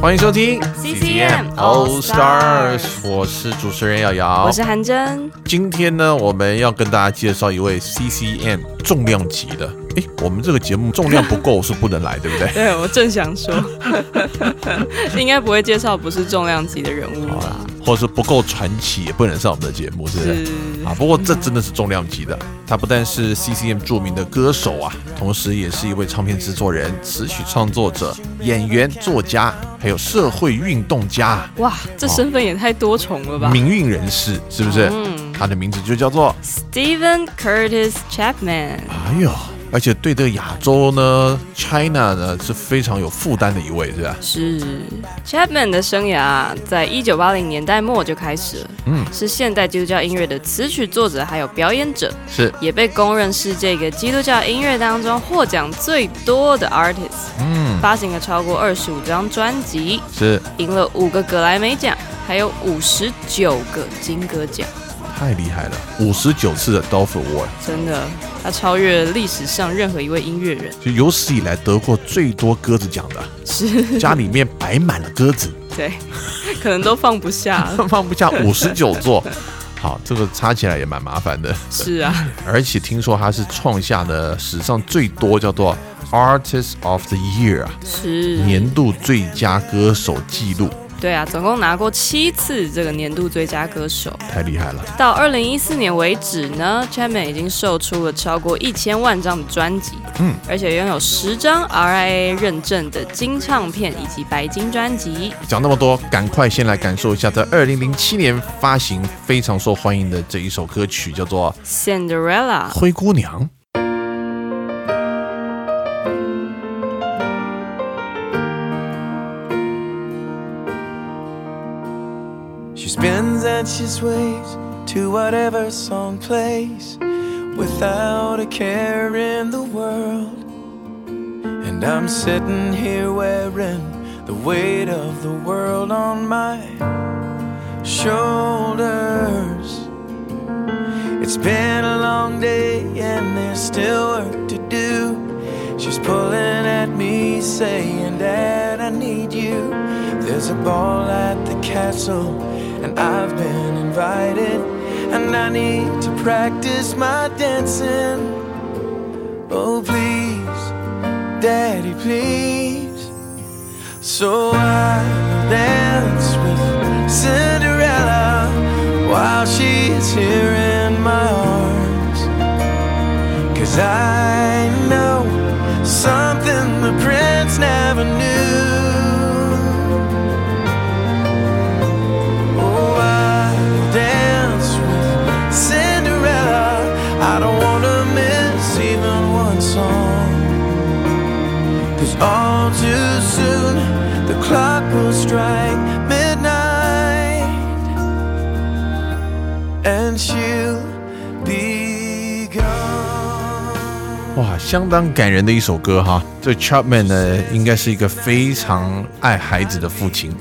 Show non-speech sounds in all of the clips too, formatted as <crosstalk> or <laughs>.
欢迎收听 CCM All Stars，Stars 我是主持人瑶瑶，我是韩真，今天呢，我们要跟大家介绍一位 CCM 重量级的。哎，我们这个节目重量不够是不能来，对不对？<laughs> 对，我正想说，<laughs> 应该不会介绍不是重量级的人物吧？或者是不够传奇，也不能上我们的节目，是不？是啊，不过这真的是重量级的。他不但是 CCM 著名的歌手啊，同时也是一位唱片制作人、词曲创作者、演员、作家，还有社会运动家、哇，这身份也太多重了吧。民运人士，是不是？嗯。他的名字就叫做？Stephen Curtis Chapman，哎呦，而且对这个亚洲呢，China 呢是非常有负担的一位，是吧？是。Chapman 的生涯在一九八零年代末就开始了，嗯，是现代基督教音乐的词曲作者还有表演者，是，也被公认是这个基督教音乐当中获奖最多的 artist，嗯，发行了超过二十五张专辑，是，赢了五个格莱美奖，还有五十九个金歌奖。太厉害了，五十九次的 Dolph Award，真的，他超越历史上任何一位音乐人。就有史以来得过最多鸽子奖的，是，家里面摆满了鸽子。<laughs> 对，可能都放不下了。<laughs> 放不下五十九座。好，这个插起来也蛮麻烦的。是啊，而且听说他是创下了史上最多叫做 Artist of the Year 啊，是，年度最佳歌手记录，对啊，总共拿过七次这个年度最佳歌手。太厉害了。到二零一四年为止呢，Chapman 已经售出了超过一千万张的专辑，嗯，而且拥有十张 RIA 认证的金唱片以及白金专辑。讲那么多，赶快先来感受一下在二零零七年发行非常受欢迎的这一首歌曲，叫做 Cinderella，《灰姑娘》。Spins and she sways to whatever song plays without a care in the world. And I'm sitting here wearing the weight of the world on my shoulders. It's been a long day and there's still work to do. She's pulling at me, saying, Dad, I need you. There's a ball at the castle, and I've been invited. And I need to practice my dancing. Oh, please, Daddy, please. So I dance with Cinderella while she's here in my arms. Cause I know something the prince never knew. All too soon the clock will strike midnight and she'll be gone. 哇，相当感人的一首歌哈。这 Chapman 呢，应该是一个非常爱孩子的父亲。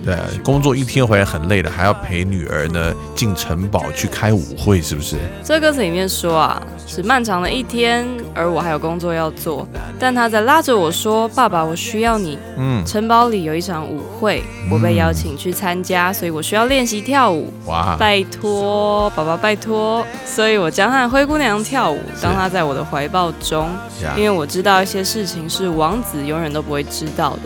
嗯，对，工作一天回来很累了，还要陪女儿呢进城堡去开舞会，是不是？这歌词里面说啊，是漫长的一天，而我还有工作要做。但他在拉着我说：“爸爸，我需要你。嗯，城堡里有一场舞会，我被邀请去参加，所以我需要练习跳舞。哇，拜托，爸爸，拜托。所以我将和灰姑娘跳舞，当她在我的怀抱中，因为我知道一些事情是王子永远都不会知道的。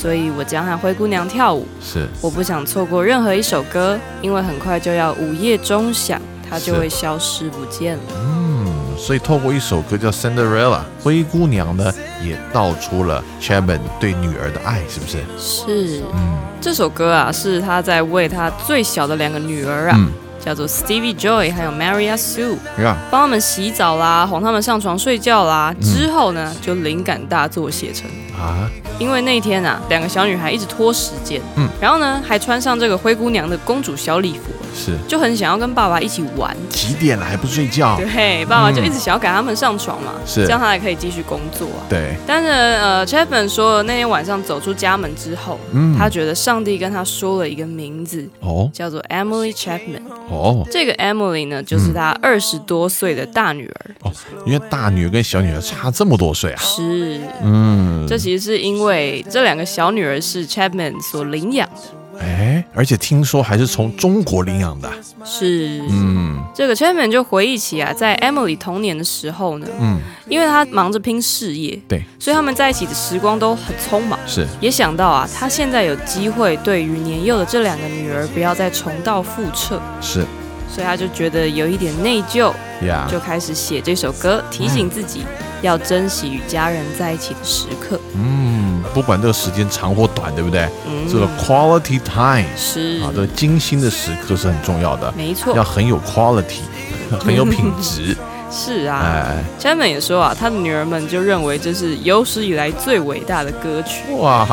哎，所以我将和灰姑娘跳舞。是我不想错过任何一首歌，因为很快就要午夜钟响，它就会消失不见了。嗯，所以透过一首歌叫《Cinderella》，灰姑娘呢也道出了 Chapman 对女儿的爱，是不是？是嗯这首歌啊，是他在为他最小的两个女儿啊，嗯，叫做 Stevie Joy 还有 Maria Sue，呀，帮他们洗澡啦，哄他们上床睡觉啦。嗯之后呢，就灵感大作写成。啊，因为那一天啊，两个小女孩一直拖时间，嗯然后呢，还穿上这个灰姑娘的公主小礼服，是就很想要跟爸爸一起玩。几点了还不睡觉？对，爸爸就一直想要赶他们上床嘛，嗯是这样他才可以继续工作啊。对，但是呃，Chapman 说那天晚上走出家门之后，嗯他觉得上帝跟他说了一个名字，哦叫做 Emily Chapman。哦。这个 Emily 呢，就是她二十多岁的大女儿。哦，因为大女儿跟小女儿差这么多岁啊，是，嗯，这其实是因为这两个小女儿是 Chapman 所领养的。哎，而且听说还是从中国领养的，是，嗯。这个 Chapman 就回忆起啊，在 Emily 童年的时候呢，嗯，因为他忙着拼事业，对，所以他们在一起的时光都很匆忙。是。也想到啊，他现在有机会对于年幼的这两个女儿不要再重蹈覆辙，是。所以他就觉得有一点内疚，呀，就开始写这首歌，提醒自己要珍惜与家人在一起的时刻。嗯，不管这个时间长或短，对不对？嗯，这个 quality time 是啊，这个精心的时刻是很重要的，没错要，很有 quality，<laughs> 很有品质。<laughs> 是啊。哎，Chapman 也说啊，他的女儿们就认为这是有史以来最伟大的歌曲。哇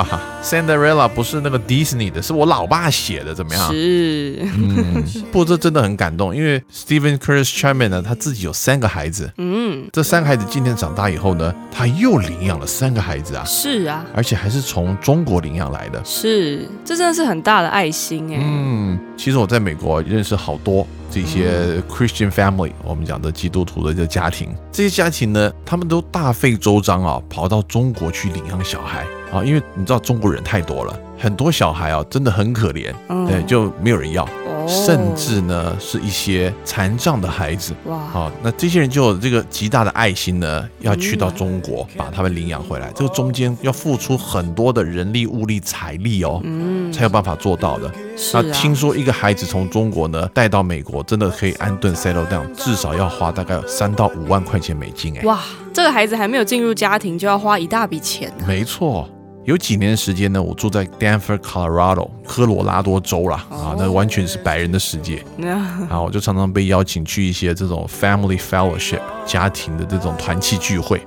，Cinderella 不是那个 Disney 的，是我老爸写的，怎么样？是，嗯，不过这真的很感动，因为 Stephen Curtis Chapman 呢，他自己有三个孩子，嗯，这三个孩子今天长大以后呢，他又领养了三个孩子啊，是啊，而且还是从中国领养来的。是，这真的是很大的爱心哎。嗯，其实我在美国认识好多这些 Christian family，我们讲的基督徒的这个家庭，这些家庭呢，他们都大费周章啊，跑到中国去领养小孩啊，因为你知道中国人太多了，很多小孩啊真的很可怜，嗯。对，就没有人要，哦甚至呢是一些残障的孩子。哇，好，那这些人就有这个极大的爱心呢，要去到中国把他们领养回来。这个中间要付出很多的人力、物力、财力哦，嗯，才有办法做到的。那，听说一个孩子从中国呢带到美国，真的可以安顿 settle down，至少要花大概三到五万块钱美金哎。哇，这个孩子还没有进入家庭就要花一大笔钱呢。没错。有几年时间呢，我住在 Denver, Colorado，科罗拉多州啦，啊，那完全是白人的世界。然 <laughs> 后我就常常被邀请去一些这种 family fellowship 家庭的这种团契聚会。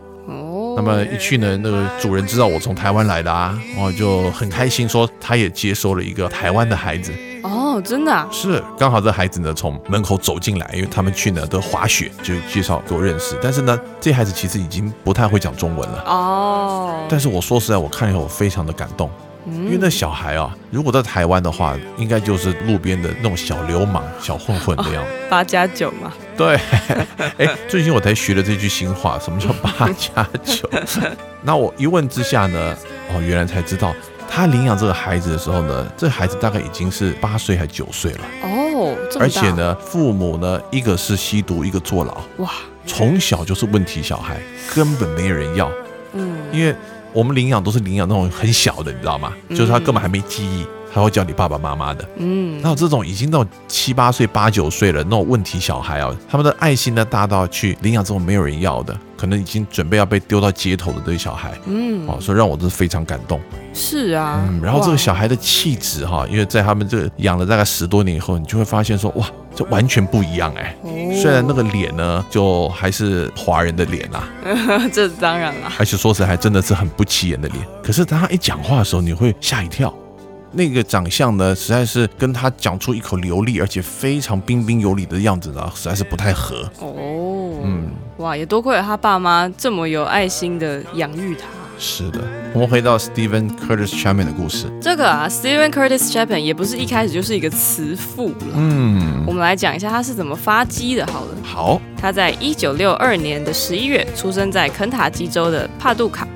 哦，那么一去呢，那个主人知道我从台湾来的啊，我就很开心，说他也接收了一个台湾的孩子。哦，真的啊，是，刚好这孩子呢从门口走进来，因为他们去呢都滑雪，就介绍给我认识。但是呢，这孩子其实已经不太会讲中文了。哦，但是我说实在，我看以后我非常的感动，因为那小孩啊，如果在台湾的话，应该就是路边的那种小流氓、小混混的样。子。八加九嘛，对，<laughs> 哎，最近我才学了这句新话，什么叫八加九？<laughs> 那我一问之下呢，哦，原来才知道，他领养这个孩子的时候呢，这孩子大概已经是八岁还九岁了，哦，而且，呢，父母呢，一个是吸毒，一个坐牢，哇，从小就是问题小孩，根本没人要，嗯，因为我们领养都是领养那种很小的，你知道吗？就是他根本还没记忆，他会叫你爸爸妈妈的。嗯，那有这种已经到七八岁、八九岁了那种问题小孩啊，他们的爱心呢大到去领养这种没有人要的，可能已经准备要被丢到街头的这些小孩，嗯，哦，所以让我真是非常感动。是啊，嗯，然后这个小孩的气质哈，因为在他们这个养了大概十多年以后，你就会发现说，哇，这完全不一样哎。哦虽然那个脸呢，就还是华人的脸啊，<laughs> 这当然啦，而且说实在还真的是很不起眼的脸。可是当他一讲话的时候，你会吓一跳。那个长相呢，实在是跟他讲出一口流利而且非常彬彬有礼的样子呢，实在是不太合。哦，嗯，哇，也多亏了他爸妈这么有爱心的养育他，是的，我们回到 Stephen Curtis Chapman 的故事。这个啊，Steven Curtis Chapman 也不是一开始就是一个慈父了。嗯，我们来讲一下他是怎么发迹的。好了，好，他在一九六二年的十一月出生在肯塔基州的帕杜卡。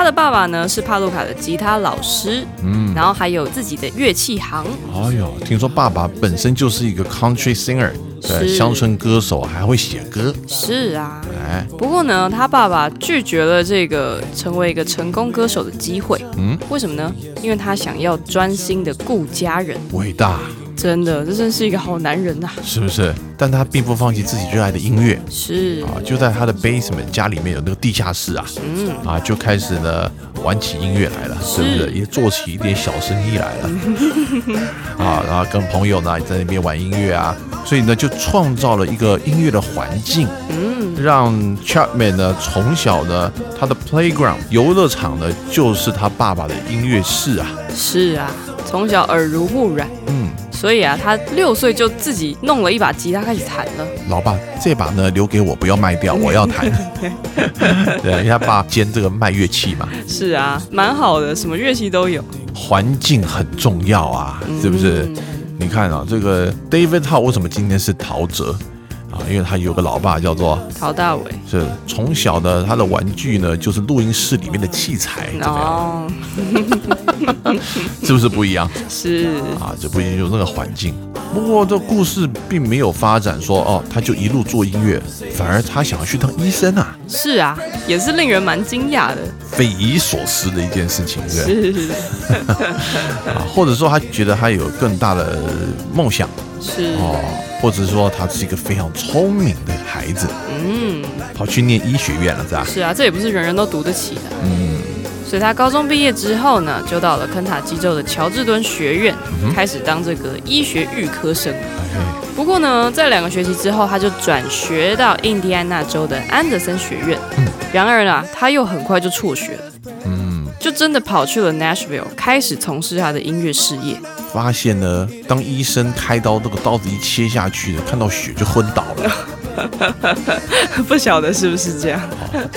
嗯他的爸爸呢是帕路卡的吉他老师，嗯，然后还有自己的乐器行。哎呦，听说爸爸本身就是一个 country singer，对，乡村歌手，还会写歌。是啊，哎，不过呢，他爸爸拒绝了这个成为一个成功歌手的机会。嗯，为什么呢？因为他想要专心的顾家人。伟大，真的，这真是一个好男人呐、是不是？但他并不放弃自己热爱的音乐。是，啊，就在他的 basement 家里面有那个地下室啊，嗯，啊，就开始呢玩起音乐来了，是不是？也做起一点小生意来了，<laughs> 啊，然后跟朋友呢在那边玩音乐啊，所以呢就创造了一个音乐的环境，嗯，让 Chapman 呢从小呢他的 playground 游乐场呢就是他爸爸的音乐室啊，是啊，从小耳濡目染，嗯，所以啊，他六岁就自己弄了一把吉他开始弹了。老爸这把呢留给我，不要卖掉，<laughs> 我要弹。<laughs> 对，因为他爸兼这个卖乐器嘛，是啊，蛮好的，什么乐器都有。环境很重要啊，是不是？嗯你看啊，这个 David Howe 为什么今天是陶喆啊？因为他有个老爸叫做陶大伟，是从小的他的玩具呢就是录音室里面的器材，怎么样？哦，<laughs> 是不是不一样 <laughs> 是，啊？这不一定就是那个环境。不过这故事并没有发展说哦，他就一路做音乐，反而他想要去当医生啊，是啊，也是令人蛮惊讶的。匪夷所思的一件事情，对不对？是 <laughs> 啊，或者说他觉得他有更大的梦想是，哦，或者说他是一个非常聪明的孩子，嗯，跑去念医学院了，是吧？是啊，这也不是人人都读得起的。嗯，所以他高中毕业之后呢，就到了肯塔基州的乔治敦学院，嗯开始当这个医学预科生。哎，不过呢，在两个学期之后，他就转学到印第安纳州的安德森学院。然而呢，他又很快就辍学了，嗯，就真的跑去了 Nashville，开始从事他的音乐事业。发现呢，当医生开刀，那个刀子一切下去，看到血就昏倒了。<laughs> 不晓得是不是这样？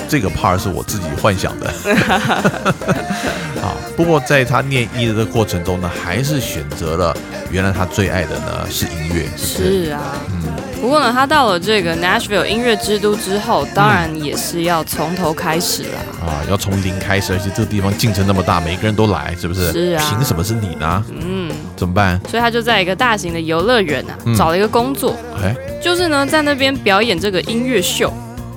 这个 part 是我自己幻想的。<laughs> 啊，不过在他念医的过程中呢，还是选择了原来他最爱的呢是音乐，是不是？是啊，不过呢，他到了这个 Nashville 音乐之都之后，当然也是要从头开始啦。啊，要从零开始，而且这个地方竞争那么大，每个人都来，是不是？是啊凭什么是你呢？嗯，怎么办？所以他就在一个大型的游乐园啊，嗯找了一个工作，哎，就是呢在那边表演这个音乐秀。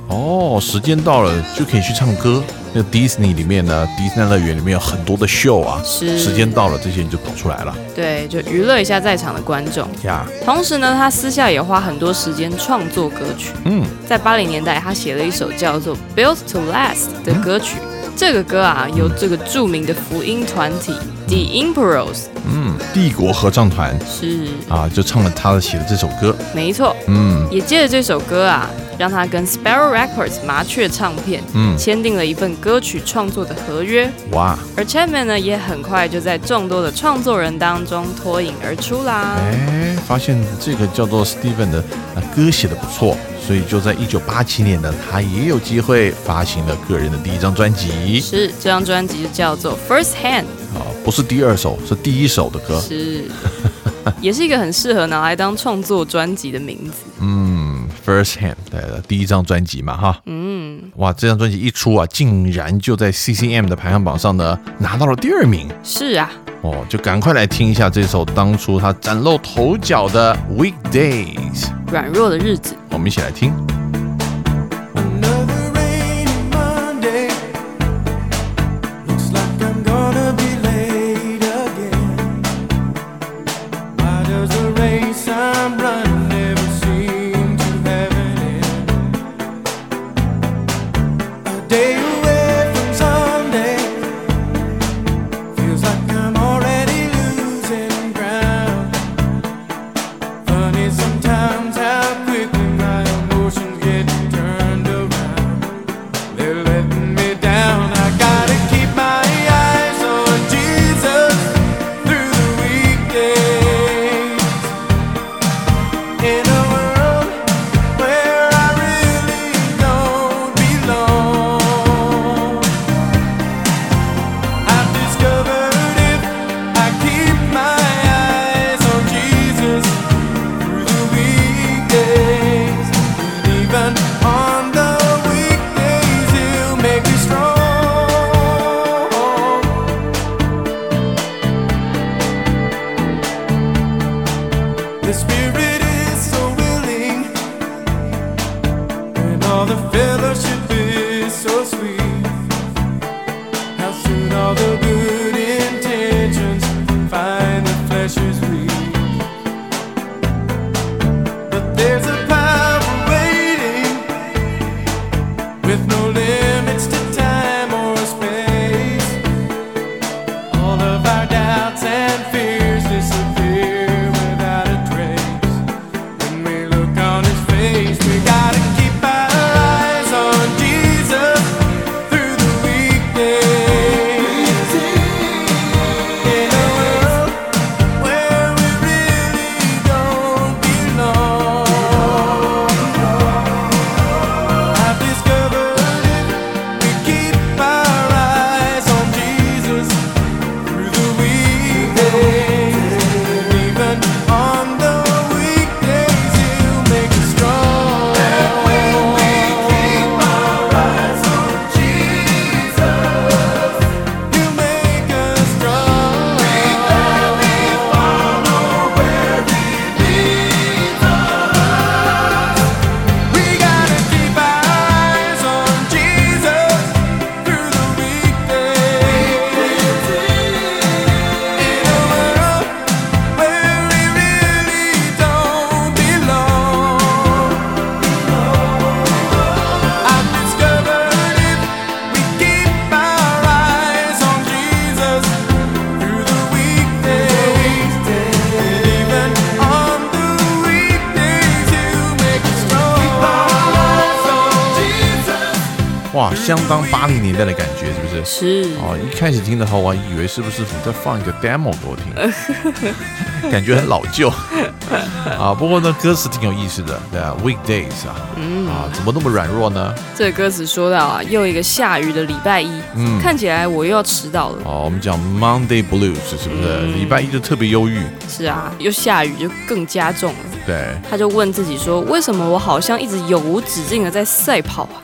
哦，时间到了就可以去唱歌。那个 Disney 里面呢，迪士尼乐园里面有很多的秀啊，是时间到了，这些人就跑出来了对，就娱乐一下在场的观众。呀。同时呢，他私下也花很多时间创作歌曲。嗯，在八零年代，他写了一首叫做《Built to Last》的歌曲。这个歌啊，由这个著名的福音团体 The Emperors 嗯，帝国合唱团是啊，就唱了他写的这首歌。没错，嗯也借着这首歌啊，让他跟 Sparrow Records 麻雀唱片嗯，签订了一份歌曲创作的合约。哇，而 Chapman 呢，也很快就在众多的创作人当中脱颖而出啦。哎，发现这个叫做 Steven 的啊歌写的不错，所以就在一九八七年呢，他也有机会发行了个人的第一张专辑是，这张专辑就叫做 First Hand，啊，不是第二首，是第一首的歌。是，也是一个很适合拿来当创作专辑的名字。嗯，First Hand 对的第一张专辑嘛哈。嗯，哇，这张专辑一出啊，竟然就在 CCM 的排行榜上呢拿到了第二名是啊，哦，就赶快来听一下这首当初他崭露头角的 Weekdays，软弱的日子。我们一起来听。相当八零年代的感觉，是不是？是哦，一开始听的话，我还以为是不是你在放一个 demo 给我听，<laughs> 感觉很老旧 <laughs> 啊。不过呢，歌词挺有意思的，对啊，weekdays 啊，嗯啊，怎么那么软弱呢？这个歌词说到啊，又一个下雨的礼拜一，嗯看起来我又要迟到了。哦，我们讲 Monday Blues 是不是？礼拜一就特别忧郁，是啊，又下雨就更加重了。对，他就问自己说：为什么我好像一直永无止境的在赛跑啊？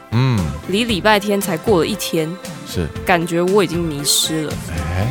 嗯，离礼拜天才过了一天，是，感觉我已经迷失了。哎，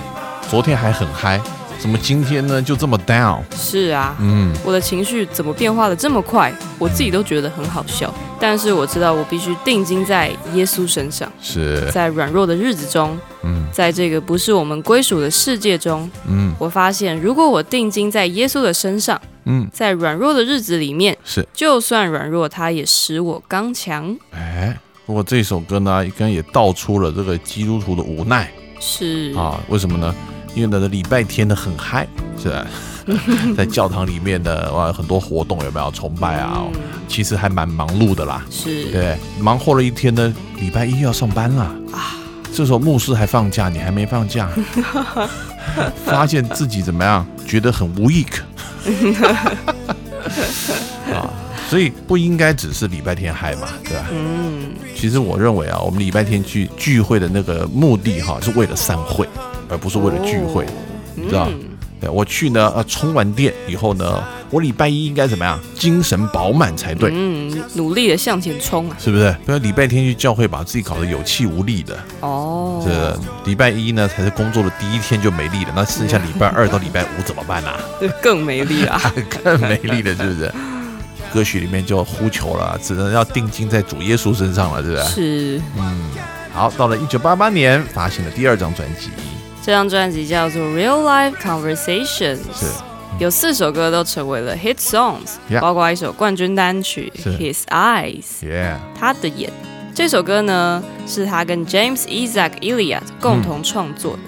昨天还很嗨，怎么今天呢就这么 down？是啊，嗯，我的情绪怎么变化的这么快？我自己都觉得很好笑。但是我知道我必须定睛在耶稣身上，是，在软弱的日子中，嗯在这个不是我们归属的世界中，嗯我发现如果我定睛在耶稣的身上，嗯，在软弱的日子里面，是，就算软弱，他也使我刚强。哎，不过这首歌呢，刚刚也道出了这个基督徒的无奈。是啊，为什么呢？因为呢，礼拜天呢很嗨，是吧？<laughs> 在教堂里面的哇，很多活动有没有崇拜啊？嗯其实还蛮忙碌的啦。是对，忙活了一天呢，礼拜一要上班啦。啊，这时候牧师还放假，你还没放假，<laughs> 发现自己怎么样？觉得很 weak <laughs> 啊，所以不应该只是礼拜天嗨嘛，对吧？嗯，其实我认为啊，我们礼拜天去聚会的那个目的哈，是为了散会，而不是为了聚会，你知道？嗯对我去呢，呃，充完电以后呢，我礼拜一应该怎么样？精神饱满才对，嗯，努力的向前冲啊！是不是？不要礼拜天去教会，把自己搞得有气无力的。哦，这礼拜一呢，才是工作的第一天就没力了，那剩下礼拜二到礼拜五怎么办啊？<laughs> 更没力啊！<laughs> 更没力了，是不是？歌曲里面就呼求了，只能要定睛在主耶稣身上了，是不是？嗯，好，到了一九八八年，发行了第二张专辑，这张专辑叫做《Real Life Conversations》，是。有四首歌都成为了 hit songs，Yeah。包括一首冠军单曲《His Eyes》，耶、他的眼。这首歌呢，是他跟 James Isaac Eliot 共同创作的，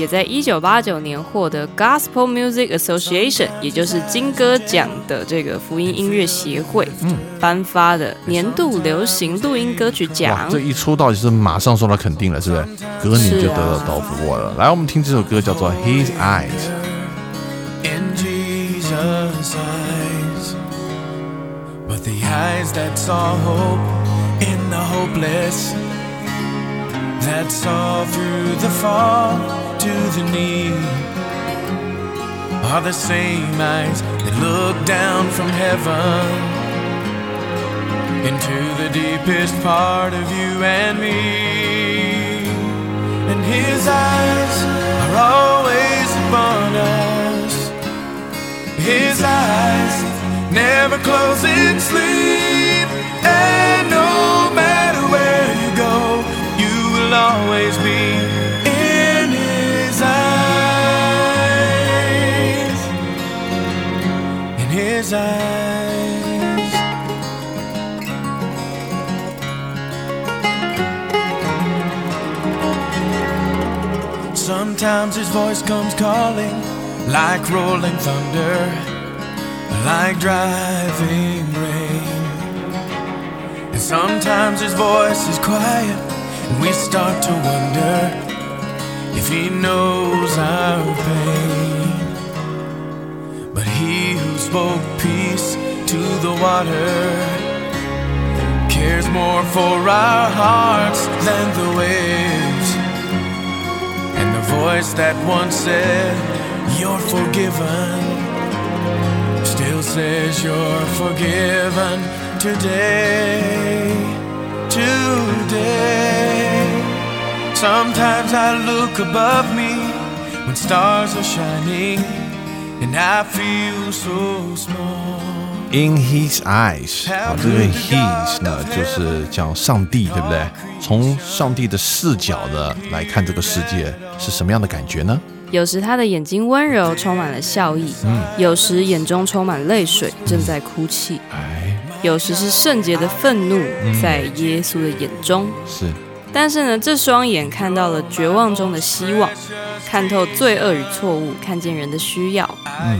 也在一九八九年获得 Gospel Music Association，也就是金歌奖的这个福音音乐协会，嗯颁发的年度流行录音歌曲奖，。这一出道就是马上受到肯定了，是不是？隔年就得到是啊刀夫沃了。来，我们听这首歌叫做《His Eyes》。in Jesus' eyes. But the eyes that saw hope in the hopeless, that saw through the fall to the knee are the same eyes that look down from heaven into the deepest part of you and me. And his eyes are always upon us. His eyes never close in sleep. And no matter where you go, you will always be. His eyes. Sometimes his voice comes calling like rolling thunder, like driving rain. And sometimes his voice is quiet, and we start to wonder if he knows our pain. He who spoke peace to the water cares more for our hearts than the waves. And the voice that once said, You're forgiven, still says you're forgiven today. Today. Sometimes I look above me when stars are shining, and I feel so small. In His eyes 啊，这个 His 呢，就是讲上帝，对不对？从上帝的视角的来看这个世界是什么样的感觉呢？有时他的眼睛温柔，充满了笑意；嗯有时眼中充满泪水，正在哭泣；哎，有时是圣洁的愤怒，在耶稣的眼中。是但是呢，这双眼看到了绝望中的希望，看透罪恶与错误，看见人的需要；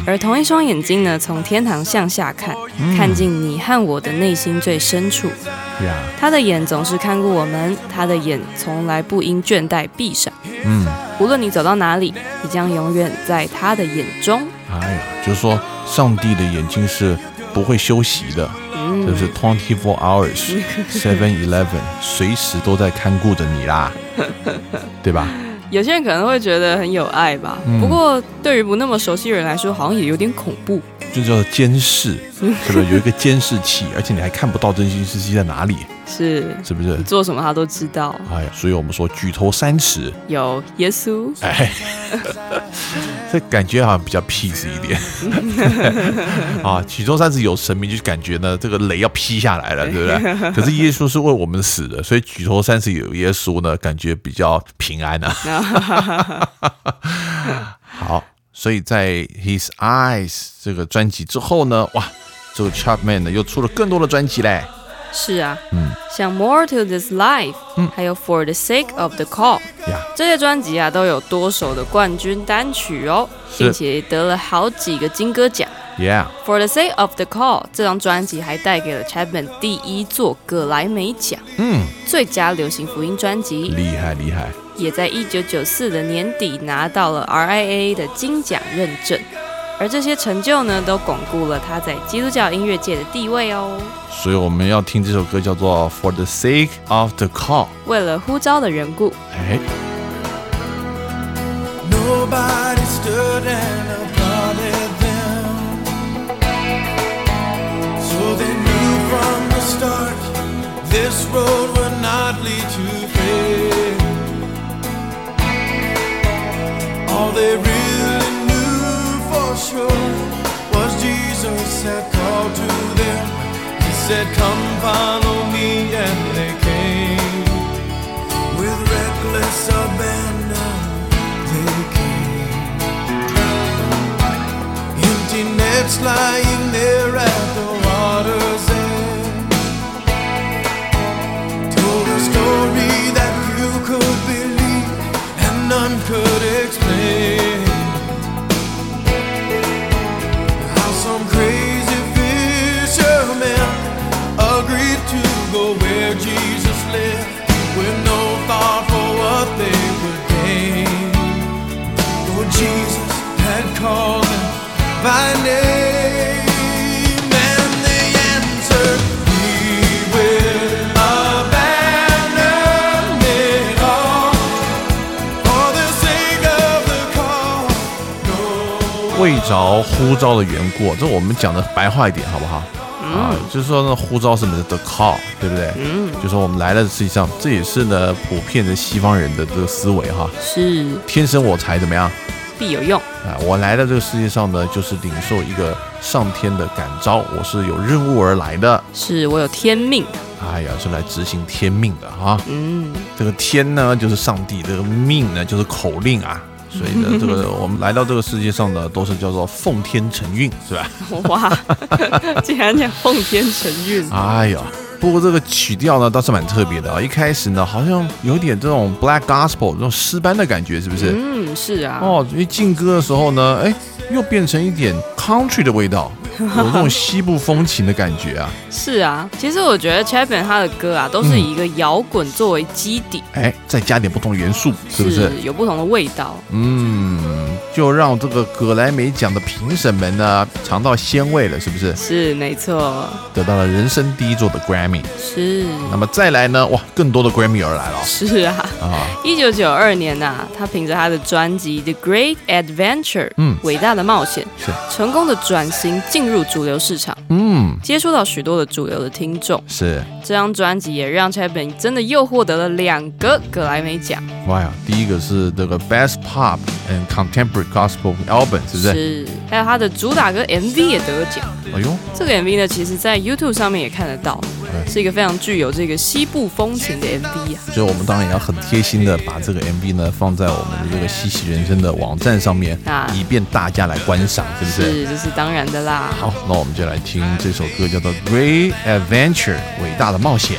而同一双眼睛呢，从天堂向下看，看进你和我的内心最深处。呀，他的眼总是看顾我们，他的眼从来不因倦怠闭上。嗯，无论你走到哪里，你将永远在他的眼中。哎呀，就是说上帝的眼睛是不会休息的，就是 twenty four hours seven eleven，<laughs> 随时都在看顾着你啦，<laughs> 对吧？有些人可能会觉得很有爱吧，不过对于不那么熟悉的人来说，好像也有点恐怖。就叫监视，是不是有一个监视器，而且你还看不到真心司机在哪里，是是不是你？做什么他都知道。哎呀，所以我们说举头三尺，有耶稣，哎，<laughs> 这感觉好像比较 peace 一点 <laughs> 啊。举头三尺有神明，就感觉呢这个雷要劈下来了，对不对？<laughs> 可是耶稣是为我们死的，所以举头三尺有耶稣呢，感觉比较平安啊。好，所以在 His Eyes 这个专辑之后呢，哇，这个 Chapman 呢又出了更多的专辑嘞。是啊，嗯，像 More to This Life，还有 For the Sake of the Call，呀，这些专辑啊都有多首的冠军单曲哦，并且得了好几个金歌奖。Yeah，For the Sake of the Call 这张专辑还带给了 Chapman 第一座葛莱美奖嗯，最佳流行福音专辑，厉害厉害。也在一九九四的年底拿到了 RIA 的金奖认证。而这些成就呢，都巩固了他在基督教音乐界的地位哦。所以我们要听这首歌叫做《For the Sake of the Call》。为了呼召的缘故，哎， Nobody stood and applauded them. So they knew from the start this road would not lead to fame. All they really knew for sure was Jesus had called to them. He said, Come follow me, and they came with reckless abandon they came. Empty nets lying there at the water's edge. Told a story that few could believe and none could explain. 为着呼召的缘故这我们讲的白话一点好不好？啊就是说那呼召什么的都靠对不对？嗯。就说我们来了实际上这也是呢普遍的西方人的这个思维哈。是。天生我才怎么样？必有用。啊，我来到这个世界上呢，就是领受一个上天的感召，我是有任务而来的。是我有天命，哎呀，是来执行天命的哈。嗯，这个天呢，就是上帝；这个命呢，就是口令啊。所以呢，<laughs> 这个我们来到这个世界上呢，都是叫做奉天承运，是吧？<laughs> 哇，竟然讲奉天承运，哎呀，不过这个曲调呢倒是蛮特别的啊，一开始呢好像有点这种 Black Gospel 这种诗班的感觉，是不是？嗯，是啊，哦，因为进歌的时候呢，哎，又变成一点 Country 的味道。有那种西部风情的感觉啊！是啊，其实我觉得 Chapman 他的歌啊，都是以一个摇滚作为基底，哎，再加点不同元素，是不是有不同的味道？嗯，就让这个葛莱美奖的评审们呢尝到鲜味了，是不是？是，没错，得到了人生第一座的 Grammy。是，那么再来呢？哇，更多的 Grammy 而来了。是啊，啊，一九九二年呐，他凭着他的专辑《The Great Adventure》，嗯，伟大的冒险，是成功的转型进。入主流市场，嗯，接触到许多的主流的听众，是这张专辑也让 Chapman 真的又获得了两个格莱美奖。哇呀，第一个是这个 Best Pop and Contemporary Gospel Album，是不是？是，还有他的主打歌 MV 也得奖。哎呦，这个 MV 呢，其实在 YouTube 上面也看得到。是一个非常具有这个西部风情的 MV 啊，所以我们当然也要很贴心的把这个 MV 呢放在我们的这个嬉戏人生的网站上面啊，以便大家来观赏，是不是？是，这是当然的啦。好，那我们就来听这首歌，叫做《Great Adventure》伟大的冒险。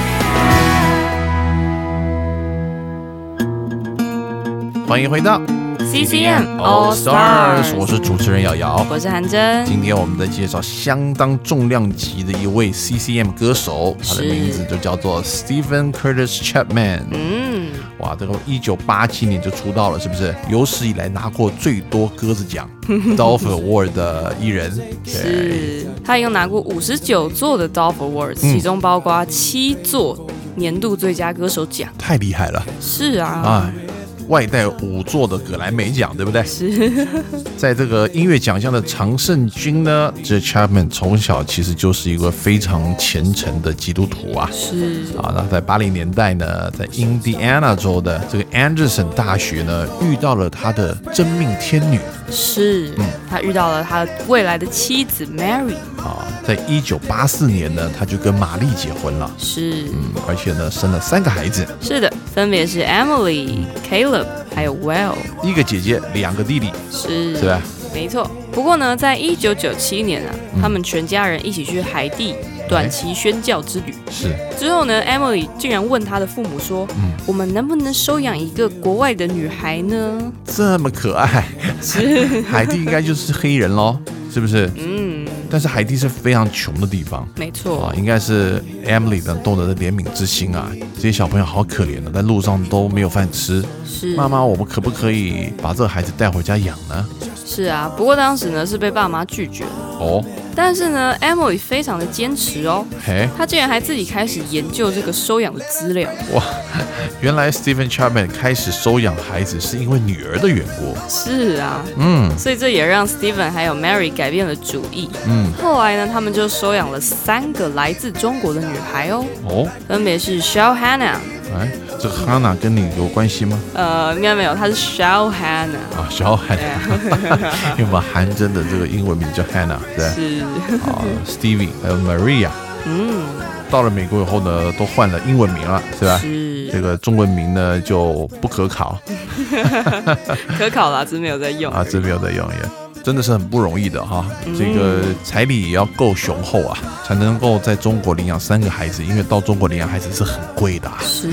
欢迎回到 CCM All Stars，我是主持人瑶瑶，我是韩真。今天我们在介绍相当重量级的一位 CCM 歌手，他的名字就叫做 Stephen Curtis Chapman。嗯，哇，这个一九八七年就出道了，是不是有史以来拿过最多鸽子奖 <laughs> Dolph Award 的艺人？是，他一共拿过五十九座的 Dolph Awards，其中包括七座年度最佳歌手奖，太厉害了。是啊。外带五座的葛莱美奖，对不对？是。<laughs> 在这个音乐奖项的常胜军呢，这 Chapman 从小其实就是一个非常虔诚的基督徒啊。是。啊，那在八零年代呢，在印第安纳州的这个 Anderson 大学呢，遇到了他的真命天女。是。嗯，他遇到了他未来的妻子 Mary。啊，在一九八四年呢，他就跟玛丽结婚了。是。嗯，而且呢，生了三个孩子。是的。分别是 Emily、Caleb 还有 Well，一个姐姐，两个弟弟，是是吧？没错。不过呢，在一九九七年啊，嗯他们全家人一起去海地短期宣教之旅。是，之后呢，Emily 竟然问她的父母说：“嗯我们能不能收养一个国外的女孩呢这么可爱，是，<laughs> 海地应该就是黑人喽，是不是？嗯，但是海地是非常穷的地方。没错啊，，应该是 Emily 呢动的怜悯之心啊，这些小朋友好可怜的，在路上都没有饭吃。是妈妈，我们可不可以把这个孩子带回家养呢？是啊。不过当时呢是被爸妈拒绝了，哦，但是呢，Emily 非常的坚持哦，嘿，她竟然还自己开始研究这个收养的资料。哇原来 Stephen Chapman 开始收养孩子是因为女儿的缘故。是啊，嗯。所以这也让 Stephen 还有 Mary 改变了主意。嗯，后来呢，他们就收养了三个来自中国的女孩哦，哦，分别是 Shao Hannah，哎，这个 Hannah 跟你有关系吗？呃，应该没有，她是 Shao Hannah，啊，小海，对啊，<laughs> 因为我们韩真的这个英文名叫 Hannah，对，是，啊，Stevie 还有 Maria，嗯，到了美国以后呢，都换了英文名了，是吧？是这个中文名呢就不可考 <laughs> 可考了，只是没有在用啊，这没有在用也，真的是很不容易的哈。嗯这个彩礼也要够雄厚啊，才能够在中国领养三个孩子，因为到中国领养孩子是很贵的啊、是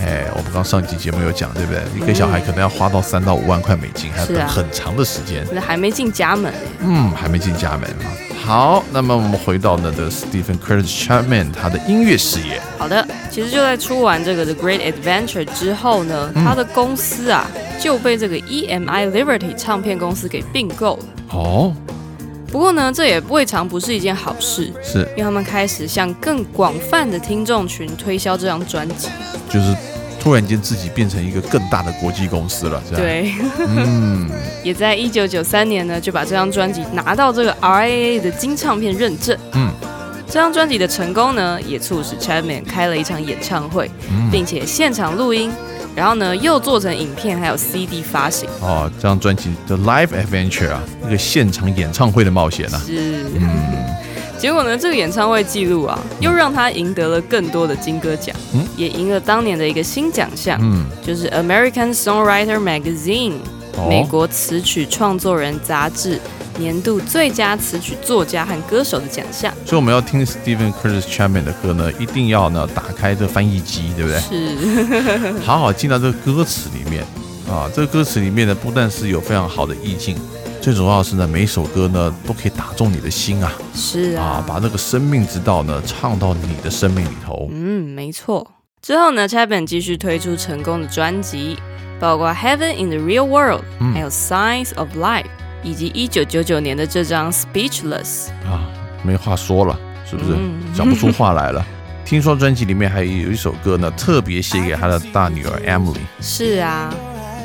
哎，我们刚上集节目有讲，对不对？一个小孩可能要花到三到五万块美金，还要等很长的时间。那还没进家门欸嗯，还没进家门啊。好，那么我们回到呢的 Stephen Curtis Chapman 他的音乐事业。好的，其实就在出完这个 The Great Adventure 之后呢，他的公司啊就被这个 EMI Liberty 唱片公司给并购了。哦，不过呢，这也未尝不是一件好事，是，因为他们开始向更广泛的听众群推销这张专辑。就是突然间自己变成一个更大的国际公司了，是吧？，对，嗯，也在一九九三年呢，就把这张专辑拿到这个 RIAA 的金唱片认证。嗯，这张专辑的成功呢，也促使 Chapman 开了一场演唱会，嗯并且现场录音，然后呢又做成影片还有 CD 发行。哦，这张专辑的 Live Adventure 啊，一个现场演唱会的冒险啊。是，嗯，结果呢，这个演唱会记录啊，又让他赢得了更多的金歌奖，嗯？也赢了当年的一个新奖项，嗯，就是 American Songwriter Magazine 美哦，国词曲创作人杂志年度最佳词曲作家和歌手的奖项。所以我们要听 Stephen Curtis Chapman 的歌呢，一定要呢打开这翻译机，对不对？是，<laughs> 好好进到这个歌词里面。啊，这个歌词里面呢，不但是有非常好的意境，最主要是呢，每一首歌呢都可以打中你的心啊啊是啊，，把那个生命之道呢唱到你的生命里头。嗯，没错。之后呢，Chapman 继续推出成功的专辑，包括《Heaven in the Real World》，嗯还有《Signs of Life》，以及一九九九年的这张《Speechless》。啊，没话说了，是不是嗯讲不出话来了？听说专辑里面还有一首歌呢，特别写给他的大女儿 <laughs> Emily。是啊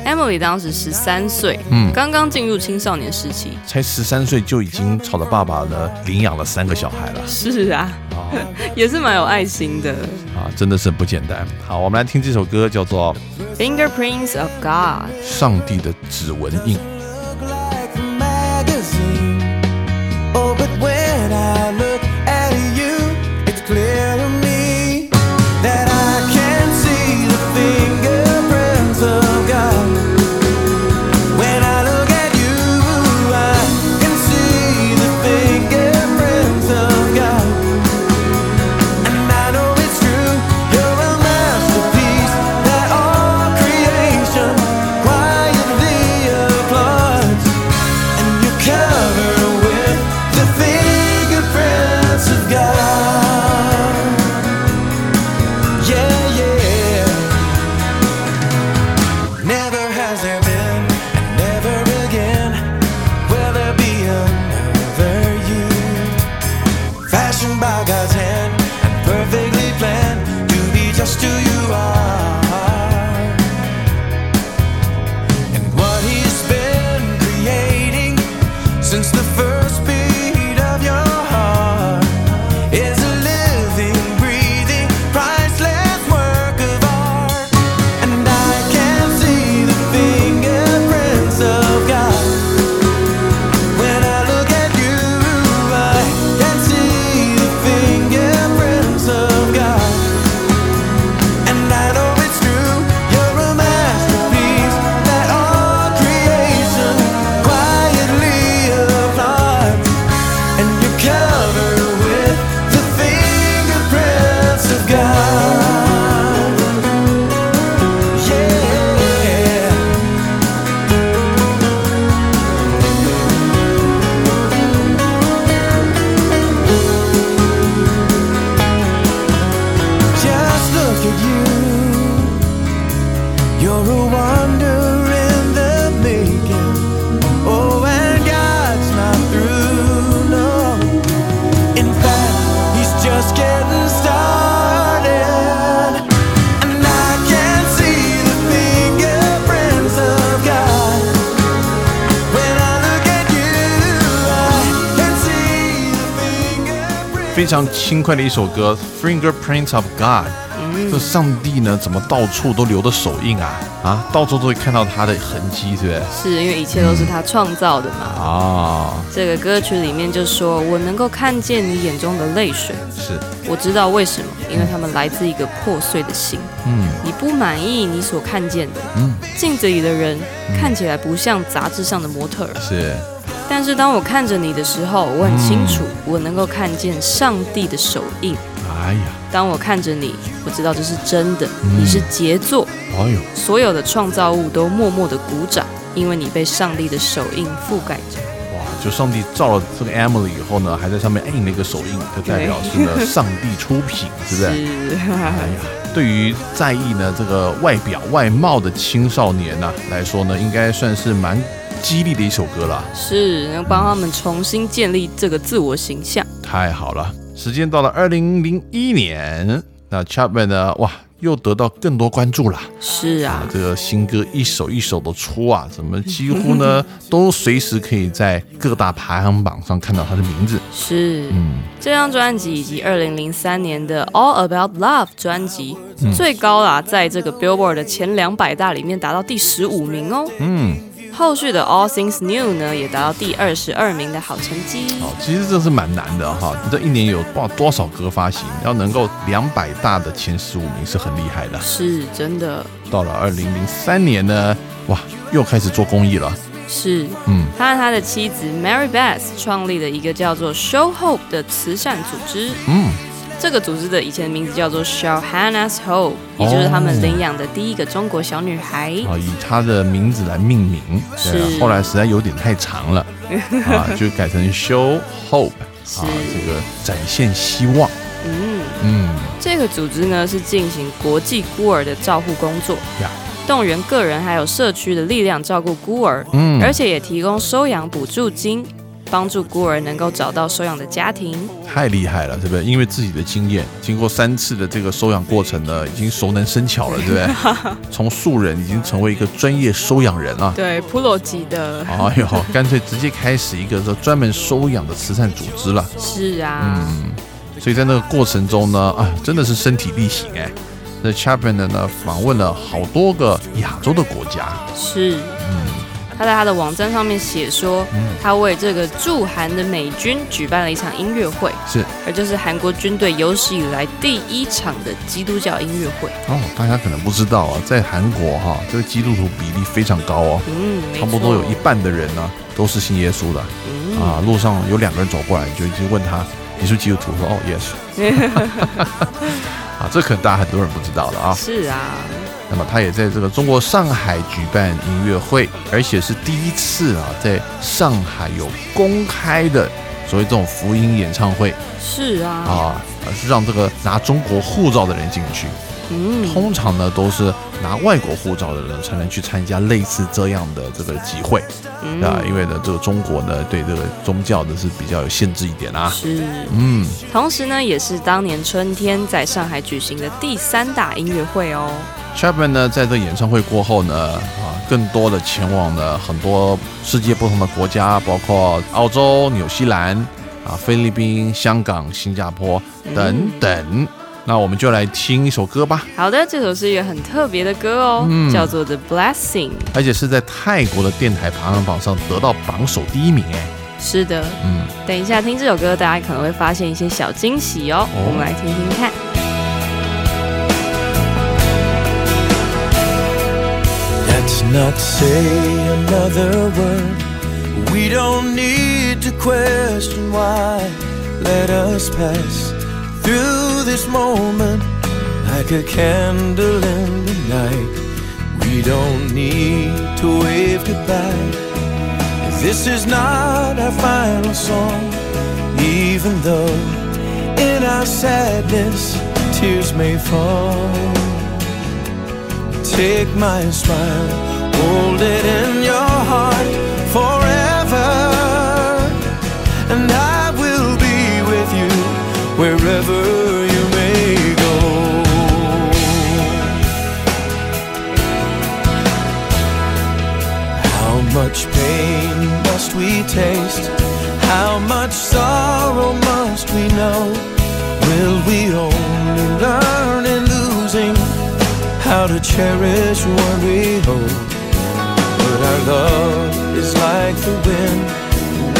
，Emily 当时十三岁，嗯，刚刚进入青少年时期。才十三岁就已经朝着爸爸呢领养了三个小孩了是啊，啊 <laughs> 也是蛮有爱心的。啊，真的是不简单。好，我们来听这首歌，叫做 Fingerprints of God。《上帝的指纹印》。非常轻快的一首歌《Fingerprints of God》。这上帝呢，怎么到处都留的手印啊？啊，到处都会看到他的痕迹，对不对？是因为一切都是他创造的嘛。啊，这个歌曲里面就说：“我能够看见你眼中的泪水，是，我知道为什么，因为他们来自一个破碎的心。嗯你不满意你所看见的，嗯，镜子里的人看起来不像杂志上的模特儿，是，但是当我看着你的时候，我很清楚，我能够看见上帝的手印。哎呀，当我看着你，我知道这是真的，嗯你是杰作，哎呦，所有的创造物都默默的鼓掌，因为你被上帝的手印覆盖着。哇！就上帝造了这个 Emily 以后呢，还在上面印了一个手印，就代表 <laughs> 是呢上帝出品，是不是？是，哎呀，对于在意呢这个外表外貌的青少年呢、来说呢，应该算是蛮激励的一首歌了。是能帮他们重新建立这个自我形象。太好了，时间到了二零零一年，那 Chapman 呢，哇，又得到更多关注了。是啊啊，，这个新歌一首一首的出啊，怎么几乎呢 <laughs> 都随时可以在各大排行榜上看到他的名字。是。嗯，这张专辑以及二零零三年的《All About Love》专辑，嗯最高啦，在这个 Billboard 的前两百大里面达到第十五名哦。嗯，后续的《All Things New》呢，也达到第二十二名的好成绩。哦，其实这是蛮难的哈。你这一年有哇多少歌发行，要能够两百大的前十五名是很厉害的。是真的，到了二零零三年呢，哇，又开始做公益了。是嗯，他和他的妻子 Mary Beth 创立了一个叫做 Show Hope 的慈善组织。嗯，这个组织的以前的名字叫做 Show Hannah's Hope，也就是他们领养的第一个中国小女孩。啊，以她的名字来命名。对啊是后来实在有点太长了，<laughs> 啊，就改成 Show Hope 啊，这个展现希望。嗯，嗯，这个组织呢是进行国际孤儿的照护工作呀，动员个人还有社区的力量照顾孤儿，嗯。而且也提供收养补助金，帮助孤儿能够找到收养的家庭。太厉害了，对不对？因为自己的经验，经过三次的这个收养过程呢，已经熟能生巧了，对不对？<laughs> 从素人已经成为一个专业收养人了。对，Pro 级的，哎呦，干脆直接开始一个说专门收养的慈善组织了。是啊，嗯，所以在那个过程中呢，啊，真的是身体力行哎。那 Chapman 呢访问了好多个亚洲的国家，是。嗯他在他的网站上面写说，嗯他为这个驻韩的美军举办了一场音乐会，是而这是韩国军队有史以来第一场的基督教音乐会。哦，大家可能不知道啊，在韩国哈、这个基督徒比例非常高哦，嗯，差不多有一半的人呢都是信耶稣的。嗯啊，路上有两个人走过来，你就已经问他你是基督徒，说哦，yes。<laughs> 啊，这可能大家很多人不知道的啊。是啊，那么他也在这个中国上海举办音乐会，而且是第一次啊，在上海有公开的所谓这种福音演唱会是啊，啊，而是让这个拿中国护照的人进去。嗯，通常呢都是拿外国护照的人才能去参加类似这样的这个集会嗯啊，因为呢这个中国呢对这个宗教呢是比较有限制一点啊。是，嗯，同时呢，也是当年春天在上海举行的第三大音乐会哦。Chapman 呢，在这演唱会过后呢，啊，更多的前往了很多世界不同的国家，包括澳洲、纽西兰、啊菲律宾、香港、新加坡等等。那我们就来听一首歌吧，好的，这首是一个很特别的歌哦，嗯叫做《The Blessing》。而且是在泰国的电台排行榜上得到榜首第一名哎。是的，嗯，等一下听这首歌，大家可能会发现一些小惊喜哦。哦我们来听听看。Let's not say another word. We don't need to question why. Let us pass through this moment like a candle in the night. We don't need to wave goodbye. This is not our final song, even though in our sadness tears may fall. Take my smile, hold it in your heart wherever you may go. How much pain must we taste? How much sorrow must we know. Will we only learn in losing how to cherish what we hold? But our love is like the wind.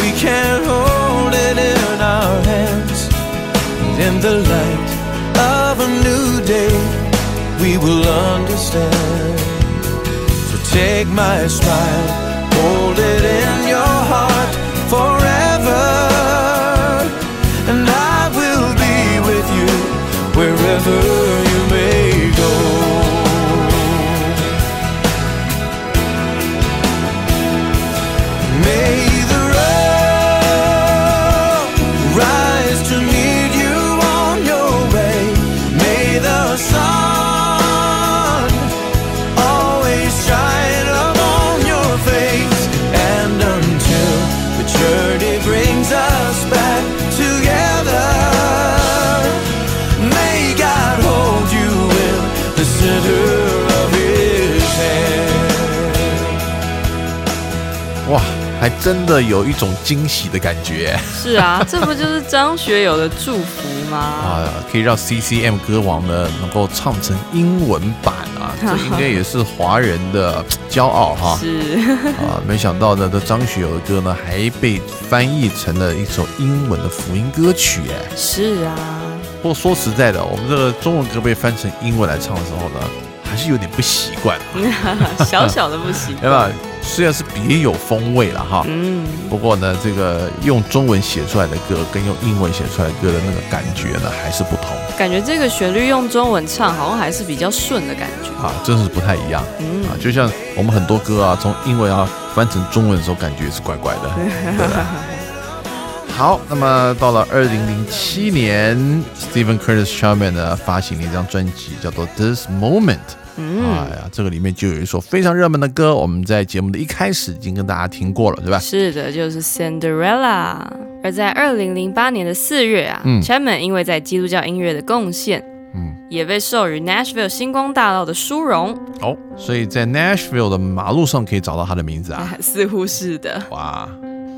We can't hold it in our hands. In the light of a new day, we will understand. So take my smile, hold it in your heart forever. 哇，还真的有一种惊喜的感觉是啊，<laughs> 这不就是张学友的祝福吗？啊！可以让 CCM 歌王呢能够唱成英文版啊，<laughs> 这应该也是华人的骄傲哈。是，<laughs> 啊，没想到呢，这张学友的歌呢还被翻译成了一首英文的福音歌曲哎。是啊，不过说实在的，我们这个中文歌被翻成英文来唱的时候呢，还是有点不习惯，<laughs> 小小的不习 <laughs> 对吧？虽然是别有风味了哈，嗯，不过呢，这个用中文写出来的歌跟用英文写出来的歌的那个感觉呢还是不同感觉这个旋律用中文唱好像还是比较顺的感觉。啊，真是不太一样嗯啊。就像我们很多歌啊，从英文啊翻成中文的时候，感觉也是怪怪的。好，那么到了二零零七年，Stephen Curtis Chapman 呢发行了一张专辑，叫做《This Moment》。嗯，哎呀，这个里面就有一首非常热门的歌，我们在节目的一开始已经跟大家听过了，对吧？是的，就是 Cinderella。而在二零零八年的四月啊、嗯 c h a p m a n 因为在基督教音乐的贡献，嗯，也被授予 Nashville 星光大道的殊荣，哦，所以在 Nashville 的马路上可以找到他的名字啊。<laughs> 似乎是的。哇，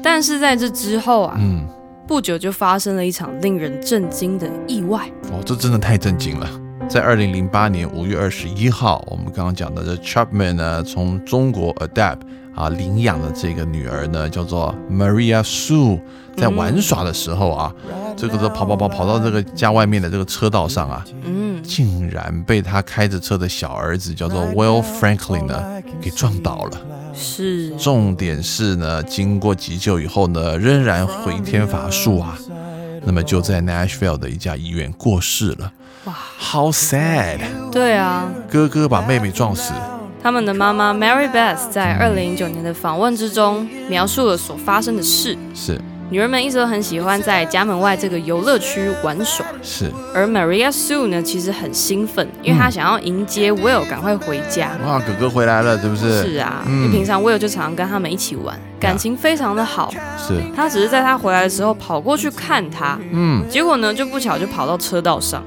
但是在这之后啊，嗯，不久就发生了一场令人震惊的意外。哦，这真的太震惊了。在二零零八年五月二十一号，我们刚刚讲的这 Chapman 呢，从中国 Adapt 啊领养的这个女儿呢，叫做 Maria Sue，在玩耍的时候啊，这个都跑跑跑跑到这个家外面的这个车道上啊，嗯，竟然被他开着车的小儿子叫做 Will Franklin 呢给撞倒了。是重点是呢，经过急救以后呢，仍然回天乏术啊。那么就在 Nashville 的一家医院过世了。哇，How sad！对啊。哥哥把妹妹撞死，他们的妈妈 Mary Beth 在二零一九年的访问之中描述了所发生的事。是女人们一直都很喜欢在家门外这个游乐区玩耍，是，而 Maria Sue 呢，其实很兴奋，因为她想要迎接 Will 赶快回家。哇，哥哥回来了，是不是？是啊，嗯因为平常 Will 就常常跟他们一起玩，感情非常的好。是，他只是在他回来的时候跑过去看他，嗯结果呢就不巧就跑到车道上。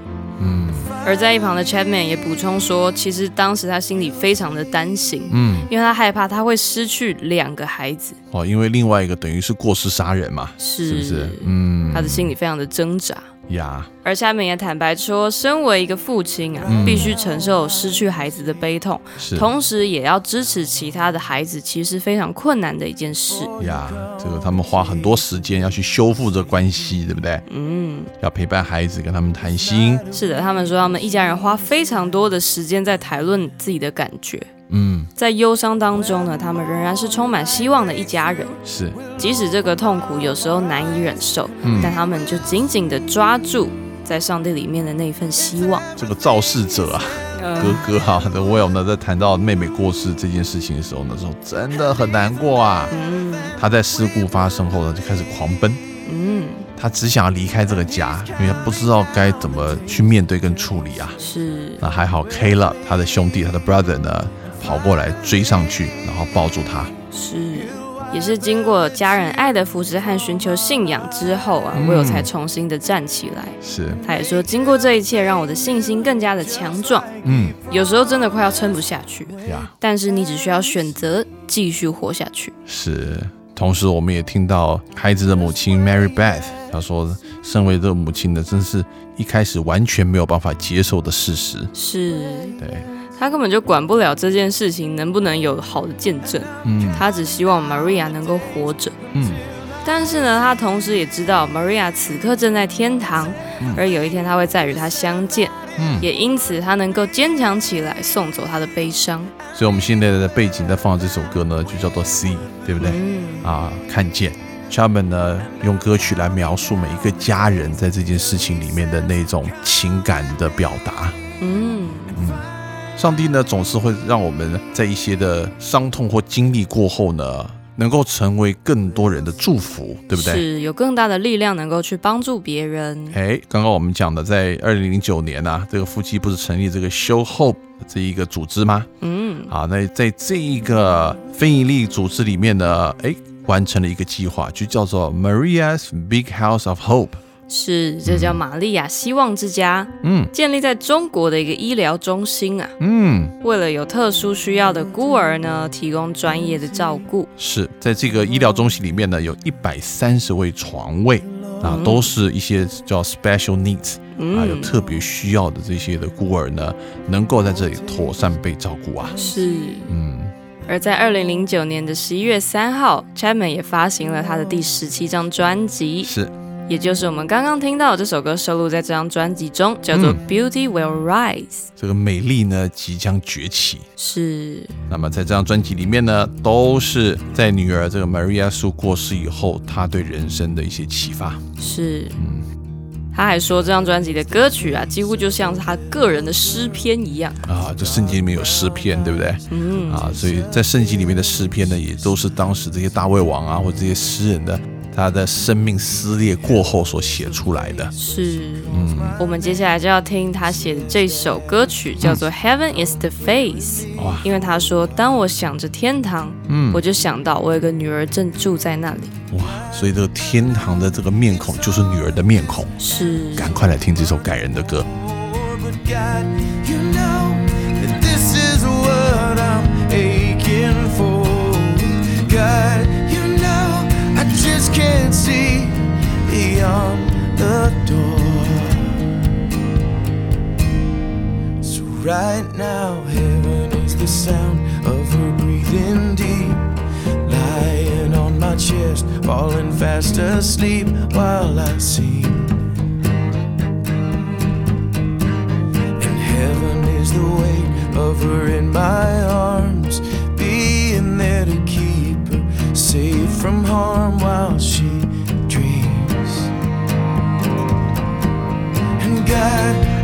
嗯而在一旁的 Chapman 也补充说，其实当时他心里非常的担心，嗯，因为他害怕他会失去两个孩子，哦，因为另外一个等于是过失杀人嘛，是是不是？嗯，他的心里非常的挣扎。呀，而 Chapman 也坦白说，身为一个父亲啊，嗯。必须承受失去孩子的悲痛，同时也要支持其他的孩子，其实是非常困难的一件事。呀，这个他们花很多时间要去修复这关系，对不对？嗯，要陪伴孩子，跟他们谈心，是的，他们说他们一家人花非常多的时间在谈论自己的感觉，嗯，在忧伤当中呢，他们仍然是充满希望的一家人。是，即使这个痛苦有时候难以忍受，嗯但他们就紧紧的抓住在上帝里面的那一份希望。这个肇事者啊，呃哥哥啊的 Will 呢，在谈到妹妹过世这件事情的时候，那时候真的很难过啊。嗯他在事故发生后呢，就开始狂奔，嗯，他只想要离开这个家，因为他不知道该怎么去面对跟处理啊。是那还好，Caleb 他的兄弟，他的 brother 呢，跑过来追上去，然后抱住他。是，也是经过家人爱的扶持和寻求信仰之后啊，嗯我有才重新的站起来。是，他也说，经过这一切，让我的信心更加的强壮。嗯有时候真的快要撑不下去，呀，但是你只需要选择继续活下去。是同时，我们也听到孩子的母亲 Mary Beth，她说，身为这个母亲的，真是一开始完全没有办法接受的事实。是对，他根本就管不了这件事情能不能有好的见证，嗯他只希望 Maria 能够活着。嗯，但是呢，他同时也知道 Maria 此刻正在天堂，而有一天他会再与他相见，嗯也因此他能够坚强起来，送走他的悲伤。所以我们现在的背景在放的这首歌呢，就叫做《See》，对不对？嗯，啊，看见。Chapman 呢，用歌曲来描述每一个家人在这件事情里面的那种情感的表达。嗯嗯，上帝呢，总是会让我们在一些的伤痛或经历过后呢，能够成为更多人的祝福，对不对？是有更大的力量能够去帮助别人。哎，刚刚我们讲的，在二零零九年啊，这个夫妻不是成立这个 Show Hope 这一个组织吗？嗯，啊，那在这一个非营利组织里面呢，哎，完成了一个计划，就叫做 Maria's Big House of Hope。是这叫玛利亚希望之家，嗯。建立在中国的一个医疗中心啊，嗯，为了有特殊需要的孤儿呢，提供专业的照顾。是在这个医疗中心里面呢，有一百三十位床位啊，都是一些叫 special needs 啊，有嗯，特别需要的这些的孤儿呢，能够在这里妥善被照顾啊。是。嗯，而在二零零九年的十一月三号，Chapman 也发行了他的第十七张专辑，是也就是我们刚刚听到这首歌收录在这张专辑中，叫做《嗯 Beauty Will Rise》。这个美丽呢即将崛起。是，那么在这张专辑里面呢，都是在女儿这个 Maria 苏过世以后，她对人生的一些启发。是。嗯他还说，这张专辑的歌曲啊，几乎就像是他个人的诗篇一样。啊，这圣经里面有诗篇，对不对？嗯，啊，所以在圣经里面的诗篇呢，也都是当时这些大卫王啊，或者这些诗人的他的生命撕裂过后所写出来的。是。嗯，我们接下来就要听他写的这首歌曲，叫做《Heaven Is the Face》。哇，因为他说，当我想着天堂，嗯我就想到我有个女儿正住在那里。哇，所以这个天堂的这个面孔就是女儿的面孔。是。赶快来听这首感人的歌。But God, can't see beyond the door. So right now, heaven is the sound of her breathing deep. Lying on my chest, falling fast asleep while I sing. And heaven is the weight of her in my arms, being there to keep her safe from harm while she dreams. And God,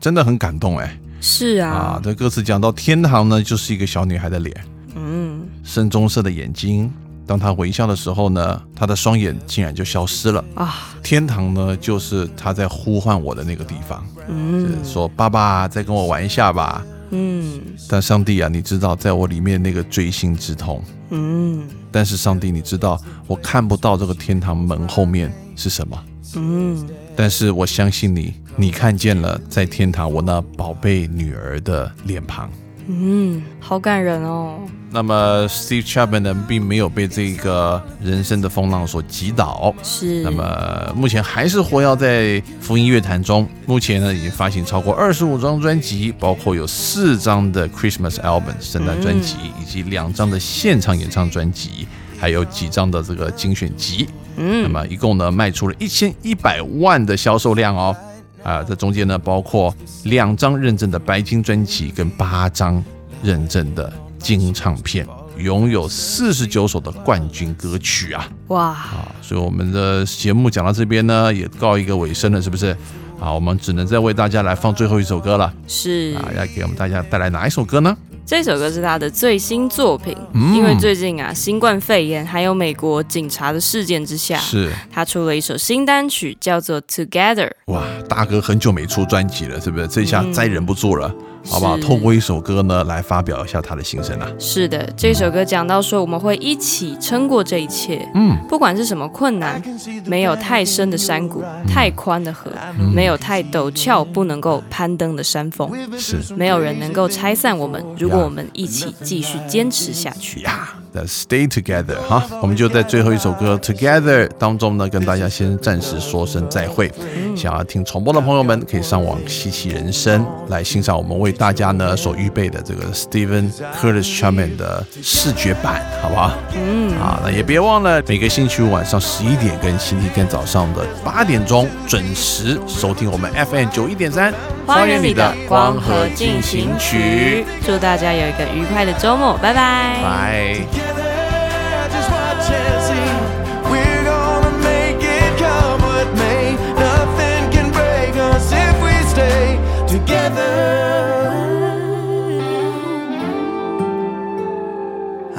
真的很感动哎是啊啊！，这歌词讲到天堂呢，就是一个小女孩的脸，嗯，深棕色的眼睛。当她微笑的时候呢，她的双眼竟然就消失了。啊，天堂呢，就是她在呼唤我的那个地方，嗯说爸爸再跟我玩一下吧。嗯但上帝啊，你知道，在我里面那个锥心之痛。嗯但是上帝，你知道，我看不到这个天堂门后面是什么。嗯，但是我相信你，你看见了在天堂我那宝贝女儿的脸庞。嗯，好感人哦。那么 Steve Chapman 呢，并没有被这个人生的风浪所击倒。是，那么目前还是活跃在福音乐坛中。目前呢，已经发行超过二十五张专辑，包括有四张的 Christmas album 圣诞专辑，以及两张的现场演唱专辑，还有几张的这个精选集。嗯那嗯么一共呢卖出了一千一百万的销售量哦。啊，这中间呢包括两张认证的白金专辑跟八张认证的金唱片，拥有四十九首的冠军歌曲啊哇，啊！所以我们的节目讲到这边呢，也告一个尾声了，是不是？啊，我们只能再为大家来放最后一首歌了是啊！要给我们大家带来哪一首歌呢？这首歌是他的最新作品，嗯因为最近啊，新冠肺炎还有美国警察的事件之下，是他出了一首新单曲，叫做《Together》。哇，大哥很久没出专辑了，是不是？这下再忍不住了，好不好？透过一首歌呢，来发表一下他的心声啊。是的，这首歌讲到说我们会一起撑过这一切，嗯，不管是什么困难，没有太深的山谷，太宽的河，没有太陡峭不能够攀登的山峰，是没有人能够拆散我们。如果我们一起继续坚持下去，呀。的 Stay Together 哈，我们就在最后一首歌 Together 当中呢，跟大家先暂时说声再会。想要听重播的朋友们，可以上网稀奇人生来欣赏我们为大家呢所预备的这个 Stephen Curtis Chapman 的视觉版，好不好？嗯，啊，那也别忘了每个星期五晚上十一点跟星期天早上的八点钟准时收听我们 FM 九一点三花园里的光合进行曲。祝大家有一个愉快的周末，拜拜。拜。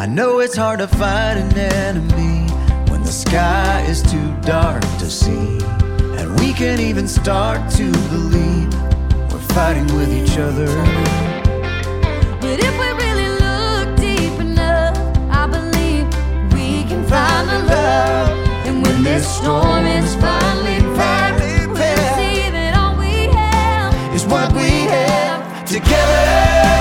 I know it's hard to fight an enemy when the sky is too dark to see. And we can't even start to believe we're fighting with each other. But if we really look deep enough, I believe we can find the love. And when this storm is finally past, we'll see that all we have is what we have. Together,